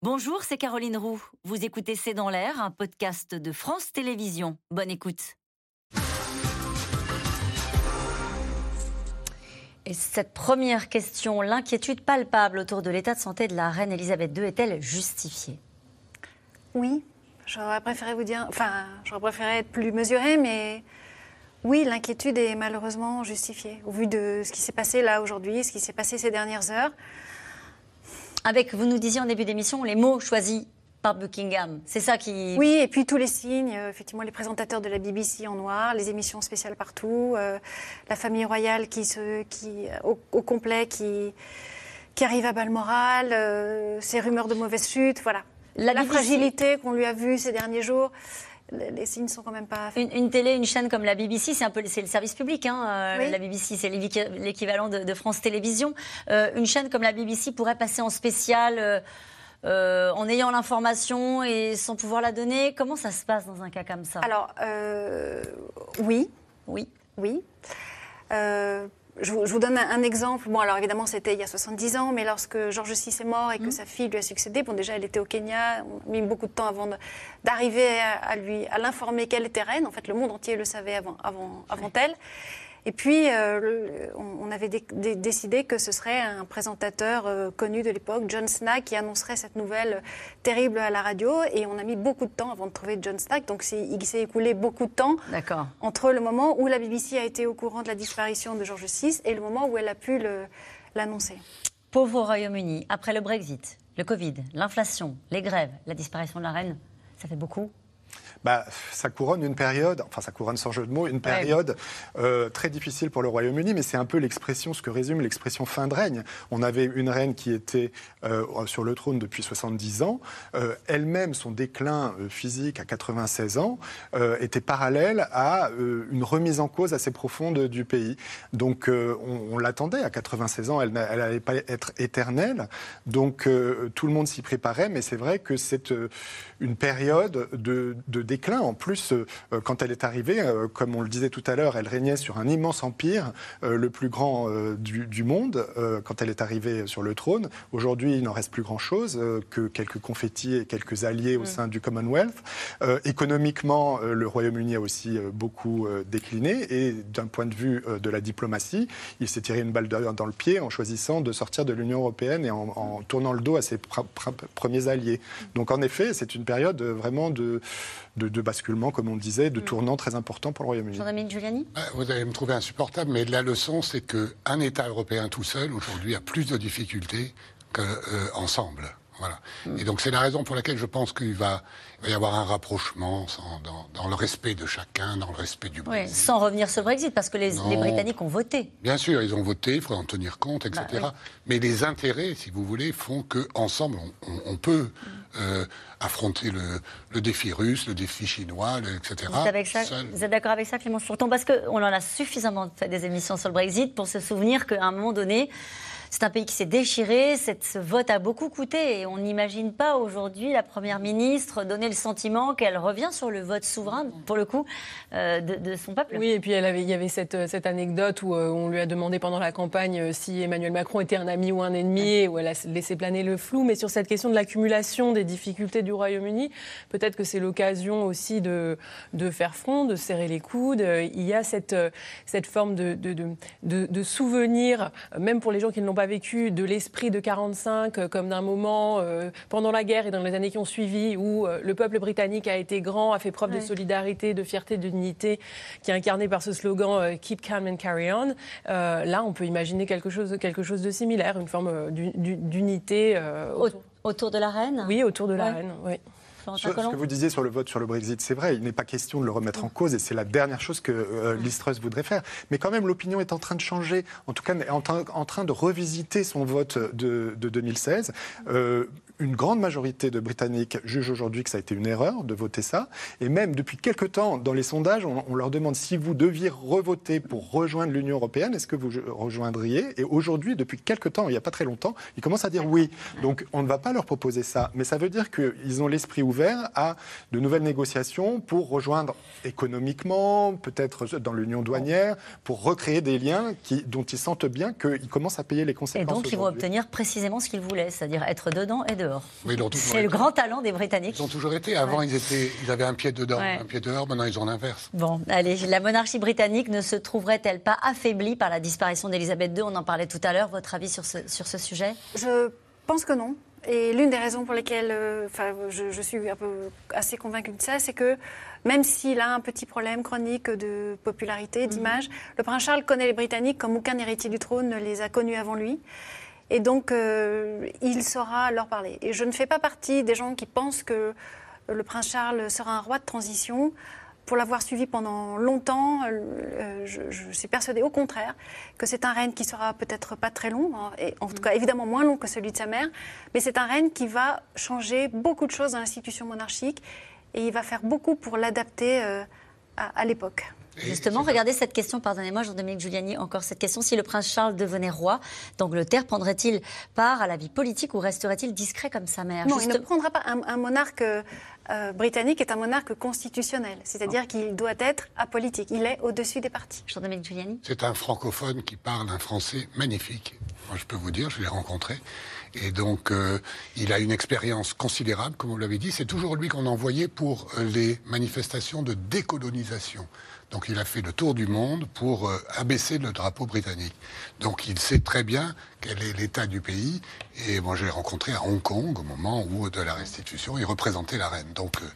Bonjour, c'est Caroline Roux. Vous écoutez C'est dans l'air, un podcast de France Télévisions. Bonne écoute. Et cette première question, l'inquiétude palpable autour de l'état de santé de la reine Elisabeth II est-elle justifiée? Oui, j'aurais préféré vous dire, enfin, j'aurais préféré être plus mesurée, mais oui, l'inquiétude est malheureusement justifiée au vu de ce qui s'est passé là aujourd'hui, ce qui s'est passé ces dernières heures. Avec, vous nous disiez en début d'émission, les mots choisis par Buckingham. C'est ça qui. Oui, et puis tous les signes, euh, effectivement, les présentateurs de la BBC en noir, les émissions spéciales partout, euh, la famille royale qui se, qui, au, complet, qui, qui arrive à Balmoral, euh, ces rumeurs de mauvaise chute, voilà. La, fragilité qu'on lui a vue ces derniers jours les signes sont quand même pas. Une, télé, une chaîne comme la BBC, c'est un peu c'est le service public. Hein, euh, La BBC, c'est l'équivalent de, France Télévisions. Euh, une chaîne comme la BBC pourrait passer en spécial. Euh, en ayant l'information et sans pouvoir la donner Comment ça se passe dans un cas comme ça? Alors, oui. Oui. Oui. Je vous, donne un, exemple. Bon, alors évidemment, c'était il y a 70 ans, mais lorsque George VI est mort et que mmh. sa fille lui a succédé, bon, déjà, elle était au Kenya. On a mis beaucoup de temps avant d'arriver à, lui, à l'informer qu'elle était reine. En fait, le monde entier le savait avant, avant, avant elle. Et puis, euh, on avait décidé que ce serait un présentateur euh, connu de l'époque, John Snack, qui annoncerait cette nouvelle terrible à la radio. Et on a mis beaucoup de temps avant de trouver John Snack. Donc, il s'est écoulé beaucoup de temps entre le moment où la BBC a été au courant de la disparition de George VI et le moment où elle a pu l'annoncer. Pauvre Royaume-Uni, après le Brexit, le Covid, l'inflation, les grèves, la disparition de la reine, ça fait beaucoup bah, ça couronne une période, enfin ça couronne sans jeu de mots, une période euh, très difficile pour le Royaume-Uni, mais c'est un peu l'expression, ce que résume l'expression fin de règne. On avait une reine qui était euh, sur le trône depuis 70 ans. Euh, elle-même, son déclin physique à 96 ans était parallèle à une remise en cause assez profonde du pays. Donc on, l'attendait à 96 ans, elle n'allait pas être éternelle. Donc tout le monde s'y préparait, mais c'est vrai que c'est une période de, de déclin. En plus, euh, euh, quand elle est arrivée, euh, comme on le disait tout à l'heure, elle régnait sur un immense empire, le plus grand du, monde, quand elle est arrivée sur le trône. Aujourd'hui, il n'en reste plus grand-chose que quelques confettis et quelques alliés au mm. sein du Commonwealth. économiquement, le Royaume-Uni a aussi beaucoup décliné et d'un point de vue de la diplomatie, il s'est tiré une balle dans le pied en choisissant de sortir de l'Union européenne et en, tournant le dos à ses premiers alliés. Donc en effet, c'est une période vraiment de, de, basculement, comme on le disait, de mm. tournant très important pour le Royaume-Uni. Jean-Dominique Giuliani? Bah, Vous allez me trouver insupportable, mais la leçon, c'est qu'un État européen tout seul, aujourd'hui, a plus de difficultés qu'ensemble. Voilà. Mm. Et donc c'est la raison pour laquelle je pense qu'il va, y avoir un rapprochement dans, le respect de chacun, dans le respect du Brexit. sans revenir sur le Brexit, parce que les, Britanniques ont voté. Bien sûr, ils ont voté, il faut en tenir compte, etc. Bah Mais les intérêts, si vous voulez, font qu'ensemble, on, on, peut mm. euh, affronter le, défi russe, le défi chinois, etc. Vous êtes, d'accord avec ça, Clément Surtout parce qu'on en a suffisamment fait des émissions sur le Brexit pour se souvenir qu'à un moment donné, c'est un pays qui s'est déchiré, ce vote a beaucoup coûté et on n'imagine pas aujourd'hui la Première ministre donner le sentiment qu'elle revient sur le vote souverain, pour le coup, euh, de, son peuple. Oui, et puis elle avait, il y avait cette, cette anecdote où euh, on lui a demandé pendant la campagne euh, si Emmanuel Macron était un ami ou un ennemi, et où elle a laissé planer le flou. Mais sur cette question de l'accumulation des difficultés du Royaume-Uni, peut-être que c'est l'occasion aussi de, de faire front, de serrer les coudes. Il y a cette, cette forme de, de, de, de souvenir, même pour les gens qui ne l'ont pas vécu de l'esprit de 45 euh, comme d'un moment euh, pendant la guerre et dans les années qui ont suivi où euh, le peuple britannique a été grand, a fait preuve de solidarité, de fierté, de dignité, qui est incarné par ce slogan Keep calm and carry on. là, on peut imaginer quelque chose, quelque chose de similaire, une forme d'unité autour... autour... de la reine? Oui, autour de la reine. Oui. Ce que vous disiez sur le vote sur le Brexit, c'est vrai, il n'est pas question de le remettre en cause et c'est la dernière chose que euh, Listrus voudrait faire. Mais quand même, l'opinion est en train de changer, en tout cas en, en train de revisiter son vote de, 2016 une grande majorité de Britanniques jugent aujourd'hui que ça a été une erreur de voter ça. Et même depuis quelque temps, dans les sondages, on, leur demande si vous deviez revoter pour rejoindre l'Union européenne, est-ce que vous rejoindriez? Et aujourd'hui, depuis quelque temps, il n'y a pas très longtemps, ils commencent à dire oui. Donc on ne va pas leur proposer ça. Mais ça veut dire qu'ils ont l'esprit ouvert à de nouvelles négociations pour rejoindre économiquement, peut-être dans l'Union douanière, pour recréer des liens qui, dont ils sentent bien qu'ils commencent à payer les conséquences. Et donc ils vont obtenir précisément ce qu'ils voulaient, c'est-à-dire être dedans et dehors. Oui, C'est le grand talent des Britanniques. Ils ont toujours été. Avant, ils, étaient, ils avaient un pied dedans, Ouais. un pied dehors. Maintenant, ils ont l'inverse. Bon, allez, la monarchie britannique ne se trouverait-elle pas affaiblie par la disparition d'Elisabeth II On en parlait tout à l'heure. Votre avis sur ce, sur ce sujet? Je pense que non. Et l'une des raisons pour lesquelles euh, je, je suis un peu assez convaincue de ça, c'est que même s'il a un petit problème chronique de popularité, d'image, le prince Charles connaît les Britanniques comme aucun héritier du trône ne les a connus avant lui. Et donc, euh, il saura leur parler. Et je ne fais pas partie des gens qui pensent que le prince Charles sera un roi de transition. Pour l'avoir suivi pendant longtemps, euh, je, je suis persuadée au contraire que c'est un règne qui sera peut-être pas très long, hein, et en tout cas évidemment moins long que celui de sa mère, mais c'est un règne qui va changer beaucoup de choses dans l'institution monarchique et il va faire beaucoup pour l'adapter euh, à, à l'époque. Justement, regardez cette question, pardonnez-moi, Jean-Dominique Giuliani, encore cette question. Si le prince Charles devenait roi d'Angleterre, prendrait-il part à la vie politique ou resterait-il discret comme sa mère? Non, il ne prendra pas. Un, un monarque euh, euh, britannique est un monarque constitutionnel, c'est-à-dire qu'il doit être apolitique. Il est au-dessus des partis. Jean-Dominique Giuliani C'est un francophone qui parle un français magnifique. Moi, je peux vous dire, je l'ai rencontré. Et donc, euh, il a une expérience considérable, comme vous l'avez dit. C'est toujours lui qu'on envoyait pour les manifestations de décolonisation. Donc, il a fait le tour du monde pour euh, abaisser le drapeau britannique. Donc, il sait très bien quel est l'état du pays. Et moi, je l'ai rencontré à Hong Kong au moment où, de la restitution, il représentait la reine. Donc, euh,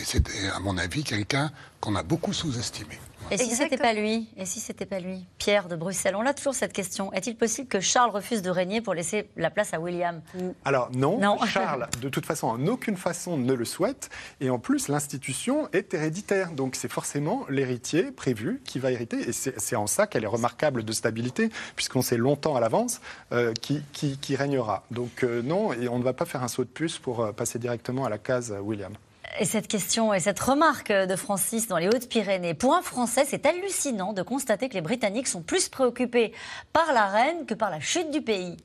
et c'était, à mon avis, quelqu'un qu'on a beaucoup sous-estimé. Et si c'était pas lui Et si c'était pas lui Pierre de Bruxelles, on a toujours cette question. Est-il possible que Charles refuse de régner pour laisser la place à William? Alors non, Non. Charles, de toute façon, en aucune façon ne le souhaite. Et en plus, l'institution est héréditaire. Donc c'est forcément l'héritier prévu qui va hériter. Et c'est c'est en ça qu'elle est remarquable de stabilité, puisqu'on sait longtemps à l'avance euh, qui, qui- qui régnera. Donc euh, non, et on ne va pas faire un saut de puce pour euh, passer directement à la case William. Et cette question et cette remarque de Francis dans les Hautes-Pyrénées. Pour un Français, c'est hallucinant de constater que les Britanniques sont plus préoccupés par la reine que par la chute du pays.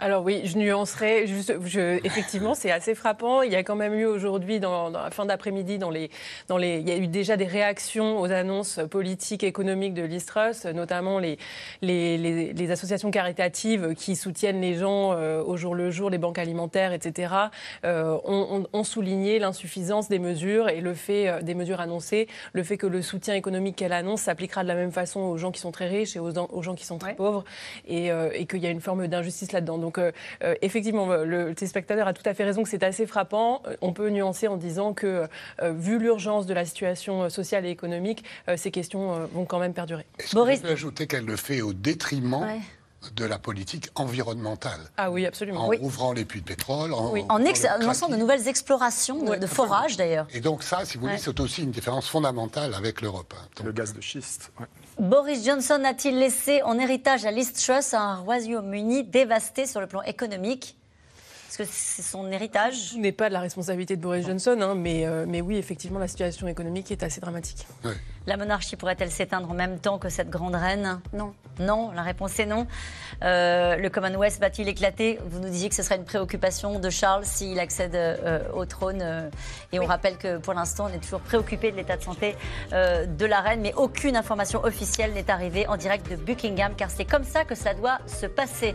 Alors oui, je nuancerai. Juste, je- effectivement, c'est assez frappant. Il y a quand même eu aujourd'hui, dans, dans la fin d'après-midi, dans les, dans les, il y a eu déjà des réactions aux annonces politiques, économiques de l'Istrus, notamment les, les, les, les associations caritatives qui soutiennent les gens euh, au jour le jour, les banques alimentaires, etc. euh, ont, ont- ont souligné l'insuffisance des mesures et le fait euh, des mesures annoncées, le fait que le soutien économique qu'elle annonce s'appliquera de la même façon aux gens qui sont très riches et aux, aux gens qui sont très Ouais. pauvres, et, euh, et qu'il y a une forme d'injustice là-dedans. Donc euh, euh, effectivement, le téléspectateur a tout à fait raison que c'est assez frappant. Euh, On peut nuancer en disant que, euh, vu l'urgence de la situation euh, sociale et économique, euh, ces questions euh, vont quand même perdurer. Boris- que je peux ajouter qu'elle le fait au détriment Ouais. De la politique environnementale Ah oui, absolument. En Oui. ouvrant les puits de pétrole, en, Oui. En lançant de nouvelles explorations de, Ouais, de forage d'ailleurs. Et donc ça, si vous voulez, Ouais. c'est aussi une différence fondamentale avec l'Europe. hein. Donc, Le gaz de schiste. ouais. Boris Johnson a-t-il laissé en héritage à Liz Truss un Royaume-Uni dévasté sur le plan économique? Est-ce que c'est son héritage Ce n'est pas de la responsabilité de Boris Johnson, hein, mais, euh, mais oui, effectivement, la situation économique est assez dramatique. ouais. La monarchie pourrait-elle s'éteindre en même temps que cette grande reine? Non. Non, la réponse est non. Euh, le Commonwealth va-t-il éclater? Vous nous disiez que ce serait une préoccupation de Charles s'il accède euh, au trône. euh, et on rappelle que pour l'instant, on est toujours préoccupé de l'état de santé euh, de la reine, mais aucune information officielle n'est arrivée en direct de Buckingham, car c'est comme ça que ça doit se passer.